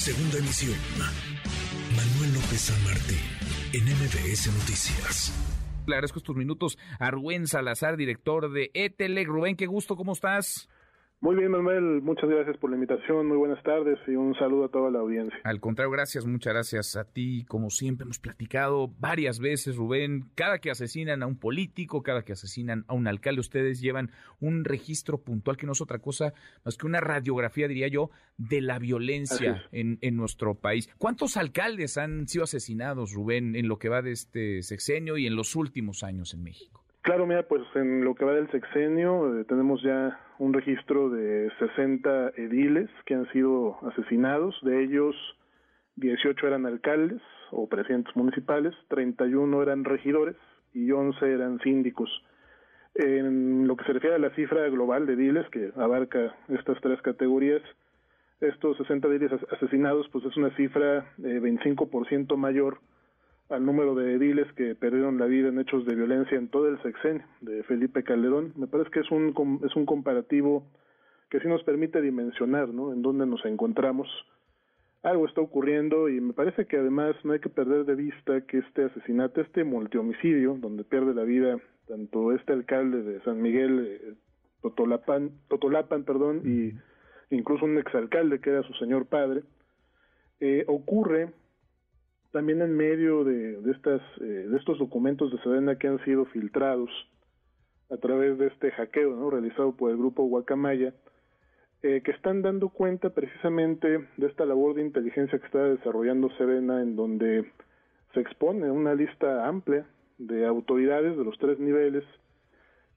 Segunda emisión. Manuel López San Martín, en MBS Noticias. Le agradezco estos minutos a Rubén Salazar, director de ETELEC. Rubén, qué gusto, ¿cómo estás? Muy bien, Manuel, muchas gracias por la invitación, muy buenas tardes y un saludo a toda la audiencia. Al contrario, gracias, muchas gracias a ti. Como siempre, hemos platicado varias veces, Rubén, cada que asesinan a un político, cada que asesinan a un alcalde, ustedes llevan un registro puntual que no es otra cosa más que una radiografía, diría yo, de la violencia en, en nuestro país. ¿Cuántos alcaldes han sido asesinados, Rubén, en lo que va de este sexenio y en los últimos años en México? Claro, mira, pues en lo que va del sexenio eh, tenemos ya un registro de 60 ediles que han sido asesinados, de ellos 18 eran alcaldes o presidentes municipales, 31 eran regidores y 11 eran síndicos. En lo que se refiere a la cifra global de ediles, que abarca estas tres categorías, estos 60 ediles asesinados, pues es una cifra eh, 25% mayor al número de ediles que perdieron la vida en hechos de violencia en todo el sexenio de Felipe Calderón. Me parece que es un es un comparativo que sí nos permite dimensionar, ¿no? En dónde nos encontramos. Algo está ocurriendo y me parece que además no hay que perder de vista que este asesinato, este multihomicidio, donde pierde la vida tanto este alcalde de San Miguel, eh, Totolapan, Totolapan, perdón, y incluso un exalcalde que era su señor padre, eh, ocurre también en medio de, de estas eh, de estos documentos de Sedena que han sido filtrados a través de este hackeo ¿no? realizado por el grupo Guacamaya, eh, que están dando cuenta precisamente de esta labor de inteligencia que está desarrollando Sedena, en donde se expone una lista amplia de autoridades de los tres niveles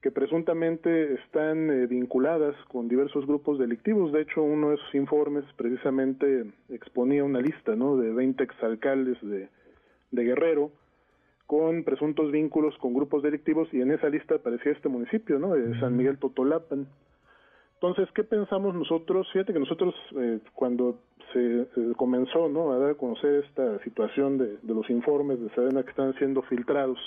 que presuntamente están eh, vinculadas con diversos grupos delictivos. De hecho, uno de esos informes precisamente exponía una lista ¿no? de 20 exalcaldes de, de Guerrero con presuntos vínculos con grupos delictivos y en esa lista aparecía este municipio, ¿no? De San Miguel Totolapan. Entonces, ¿qué pensamos nosotros? Fíjate que nosotros eh, cuando se eh, comenzó, ¿no? A dar a conocer esta situación de, de los informes de Sedena que están siendo filtrados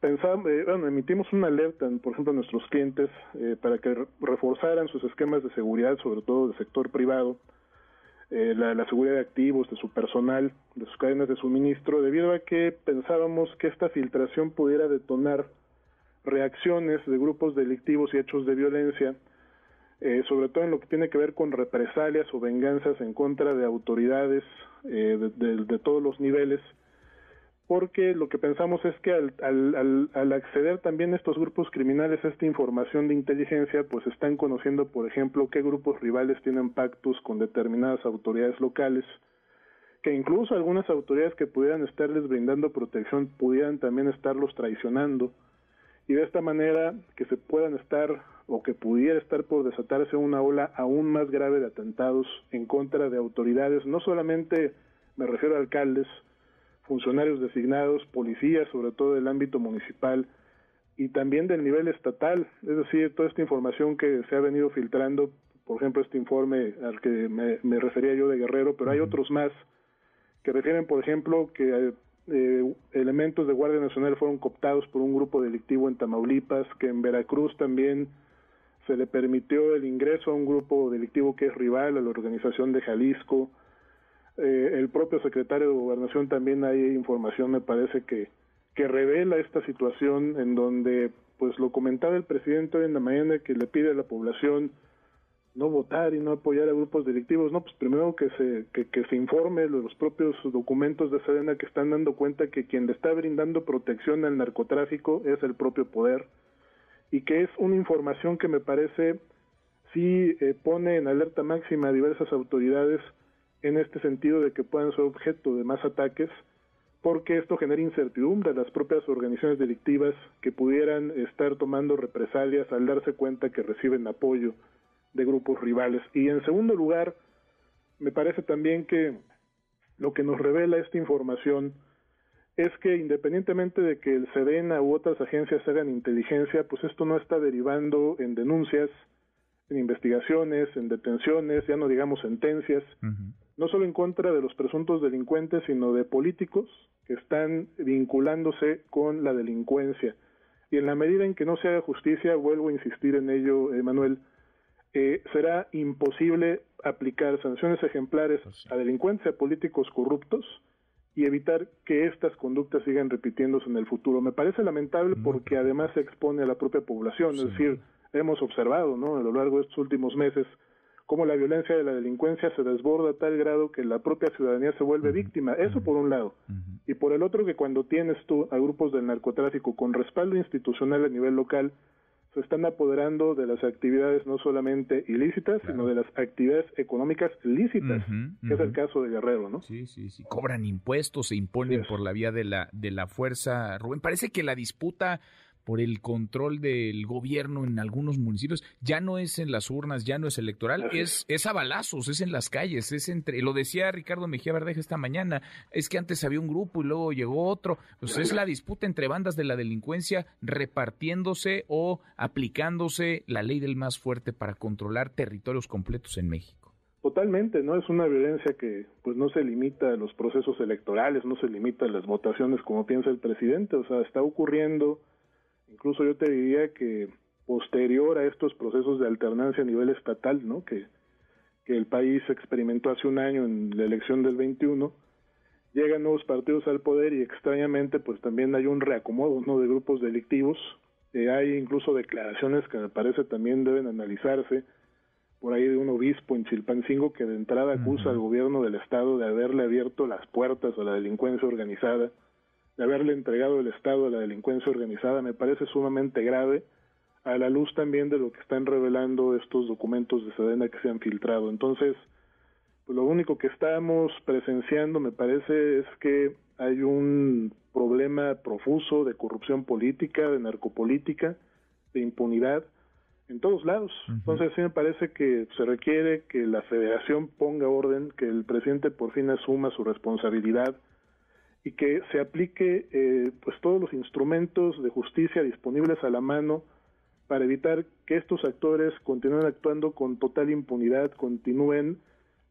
pensamos, eh, bueno, emitimos una alerta, por ejemplo, a nuestros clientes eh, para que reforzaran sus esquemas de seguridad, sobre todo del sector privado, eh, la, seguridad de activos, de su personal, de sus cadenas de suministro, debido a que pensábamos que esta filtración pudiera detonar reacciones de grupos delictivos y hechos de violencia, eh, sobre todo en lo que tiene que ver con represalias o venganzas en contra de autoridades de, de, de todos los niveles, porque lo que pensamos es que al, al, al, acceder también estos grupos criminales a esta información de inteligencia, pues están conociendo, por ejemplo, qué grupos rivales tienen pactos con determinadas autoridades locales, que incluso algunas autoridades que pudieran estarles brindando protección pudieran también estarlos traicionando, y de esta manera que se puedan estar o que pudiera estar por desatarse una ola aún más grave de atentados en contra de autoridades, no solamente me refiero a alcaldes, funcionarios designados, policías, sobre todo del ámbito municipal y también del nivel estatal, es decir, toda esta información que se ha venido filtrando, por ejemplo, este informe al que me, me refería yo de Guerrero, pero hay otros más que refieren, por ejemplo, que eh, elementos de Guardia Nacional fueron cooptados por un grupo delictivo en Tamaulipas, que en Veracruz también se le permitió el ingreso a un grupo delictivo que es rival a la organización de Jalisco, eh, el propio secretario de Gobernación también hay información, me parece que, que revela esta situación en donde, pues lo comentaba el presidente hoy en la mañana, que le pide a la población no votar y no apoyar a grupos delictivos, no, pues primero que se, que, se informe los propios documentos de Serena que están dando cuenta que quien le está brindando protección al narcotráfico es el propio poder y que es una información que me parece sí eh, pone en alerta máxima a diversas autoridades en este sentido de que puedan ser objeto de más ataques, porque esto genera incertidumbre a las propias organizaciones delictivas que pudieran estar tomando represalias al darse cuenta que reciben apoyo de grupos rivales. Y en segundo lugar, me parece también que lo que nos revela esta información es que independientemente de que el SEDENA u otras agencias hagan inteligencia, pues esto no está derivando en denuncias, en investigaciones, en detenciones, ya no digamos sentencias. No solo en contra de los presuntos delincuentes, sino de políticos que están vinculándose con la delincuencia. Y en la medida en que no se haga justicia, vuelvo a insistir en ello, Emanuel, eh, será imposible aplicar sanciones ejemplares pues a delincuentes, a políticos corruptos y evitar que estas conductas sigan repitiéndose en el futuro. Me parece lamentable porque además se expone a la propia población, es decir, hemos observado ¿no? a lo largo de estos últimos meses cómo la violencia de la delincuencia se desborda a tal grado que la propia ciudadanía se vuelve víctima. Eso por un lado. Y por el otro que cuando tienes tú a grupos del narcotráfico con respaldo institucional a nivel local, se están apoderando de las actividades no solamente ilícitas, sino de las actividades económicas lícitas, que es el caso de Guerrero, ¿no? Sí, sí, sí. Cobran impuestos, se imponen por la vía de la, de la fuerza. Rubén, parece que la disputa por el control del gobierno en algunos municipios, ya no es en las urnas, ya no es electoral, es, es a balazos, es en las calles, es entre, lo decía Ricardo Mejía Verdeja esta mañana, es que antes había un grupo y luego llegó otro, pues es la disputa entre bandas de la delincuencia repartiéndose o aplicándose la ley del más fuerte para controlar territorios completos en México. Totalmente, ¿no? Es una violencia que pues no se limita a los procesos electorales, no se limita a las votaciones como piensa el presidente, o sea, está ocurriendo Incluso yo te diría que posterior a estos procesos de alternancia a nivel estatal, ¿no? Que, que el país experimentó hace un año en la elección del 21, llegan nuevos partidos al poder y extrañamente pues también hay un reacomodo, ¿no? De grupos delictivos. Eh, hay incluso declaraciones que me parece también deben analizarse por ahí de un obispo en Chilpancingo que de entrada acusa al gobierno del estado de haberle abierto las puertas a la delincuencia organizada de haberle entregado el Estado a la delincuencia organizada me parece sumamente grave a la luz también de lo que están revelando estos documentos de Sedena que se han filtrado. Entonces, pues lo único que estamos presenciando, me parece, es que hay un problema profuso de corrupción política, de narcopolítica, de impunidad en todos lados. Entonces, sí me parece que se requiere que la federación ponga orden, que el presidente por fin asuma su responsabilidad y que se aplique eh, pues todos los instrumentos de justicia disponibles a la mano para evitar que estos actores continúen actuando con total impunidad, continúen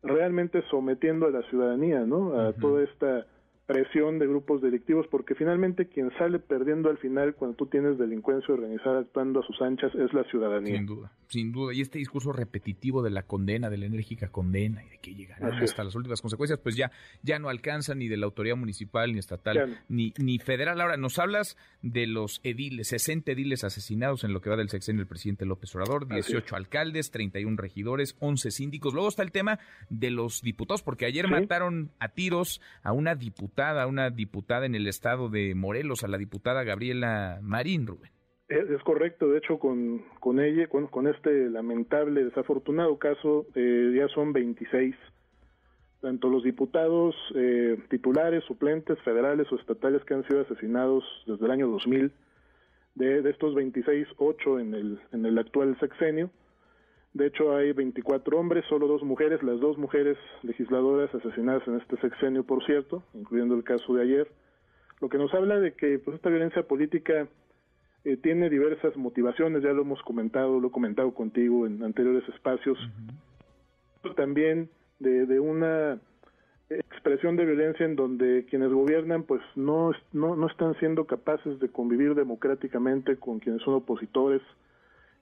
realmente sometiendo a la ciudadanía, ¿no? A toda esta presión de grupos delictivos, porque finalmente quien sale perdiendo al final cuando tú tienes delincuencia organizada actuando a sus anchas es la ciudadanía. Sin duda, sin duda. Y este discurso repetitivo de la condena, de la enérgica condena y de que llegarán hasta las últimas consecuencias, pues ya, ya no alcanza ni de la autoridad municipal, ni estatal, ni, ni federal. Ahora, nos hablas de los ediles, 60 ediles asesinados en lo que va del sexenio del presidente López Obrador, 18 alcaldes, 31 regidores, 11 síndicos. Luego está el tema de los diputados, porque ayer mataron a tiros a una diputada una diputada en el estado de Morelos, a la diputada Gabriela Marín, Rubén. Es, correcto, de hecho con, con ella, con, con este lamentable, desafortunado caso, eh, ya son 26, tanto los diputados eh, titulares, suplentes, federales o estatales que han sido asesinados desde el año 2000, de, de estos 26, 8 en el, en el actual sexenio, de hecho, hay 24 hombres, solo dos mujeres, las dos mujeres legisladoras asesinadas en este sexenio, por cierto, incluyendo el caso de ayer, lo que nos habla de que pues, esta violencia política eh, tiene diversas motivaciones, ya lo hemos comentado, lo he comentado contigo en anteriores espacios, también de, de una expresión de violencia en donde quienes gobiernan pues no, no, no están siendo capaces de convivir democráticamente con quienes son opositores,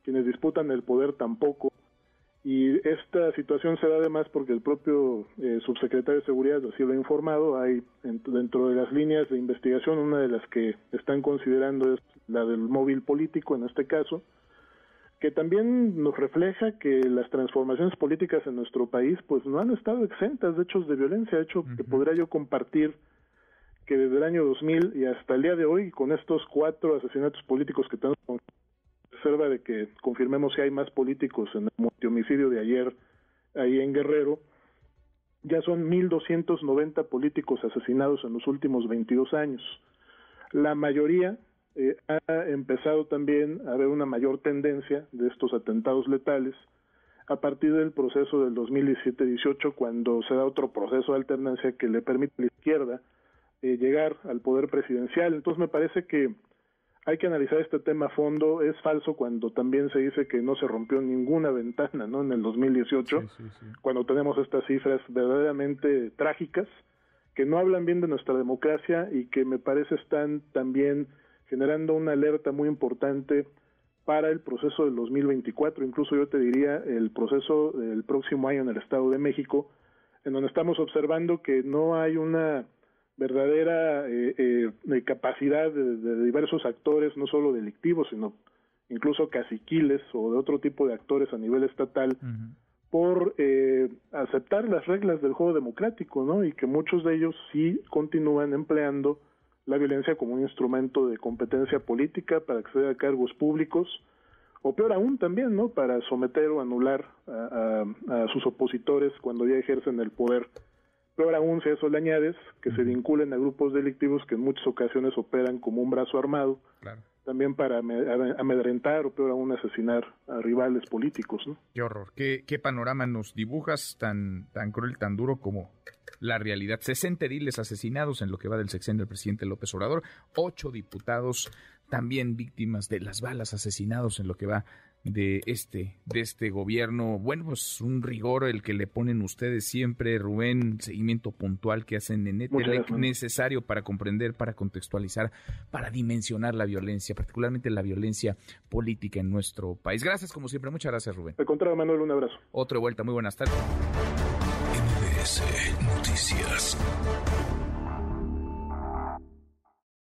quienes disputan el poder tampoco. Y esta situación se da además porque el propio eh, subsecretario de Seguridad así lo ha informado. Hay dentro de las líneas de investigación, una de las que están considerando es la del móvil político en este caso, que también nos refleja que las transformaciones políticas en nuestro país pues no han estado exentas de hechos de violencia, hecho que podría yo compartir que desde el año 2000 y hasta el día de hoy, con estos cuatro asesinatos políticos que tenemos reserva de que confirmemos si hay más políticos en el homicidio de ayer ahí en Guerrero, ya son 1.290 políticos asesinados en los últimos 22 años. La mayoría eh, ha empezado también a haber una mayor tendencia de estos atentados letales a partir del proceso del 2017-18, cuando se da otro proceso de alternancia que le permite a la izquierda eh, llegar al poder presidencial. Entonces me parece que hay que analizar este tema a fondo. Es falso cuando también se dice que no se rompió ninguna ventana, ¿no? En el 2018, cuando tenemos estas cifras verdaderamente trágicas que no hablan bien de nuestra democracia y que me parece están también generando una alerta muy importante para el proceso del 2024, incluso yo te diría el proceso del próximo año en el Estado de México, en donde estamos observando que no hay una verdadera eh, eh, capacidad de, diversos actores, no solo delictivos, sino incluso caciquiles o de otro tipo de actores a nivel estatal, por eh, aceptar las reglas del juego democrático, ¿no? Y que muchos de ellos sí continúan empleando la violencia como un instrumento de competencia política para acceder a cargos públicos, o peor aún también, ¿no? Para someter o anular a, sus opositores cuando ya ejercen el poder. Peor aún si a eso le añades que se vinculen a grupos delictivos que en muchas ocasiones operan como un brazo armado, también para amedrentar o peor aún asesinar a rivales políticos, ¿no? Qué horror, qué, qué panorama nos dibujas tan, tan cruel, tan duro como la realidad. 60 ediles asesinados en lo que va del sexenio del presidente López Obrador, ocho diputados también víctimas de las balas asesinados en lo que va de este de este gobierno. Bueno, pues un rigor el que le ponen ustedes siempre, Rubén, seguimiento puntual que hacen en ETELEC necesario para comprender, para contextualizar, para dimensionar la violencia, particularmente la violencia política en nuestro país. Gracias como siempre, muchas gracias, Rubén. Al contrario, Manuel, un abrazo. Otra vuelta, muy buenas tardes. Noticias.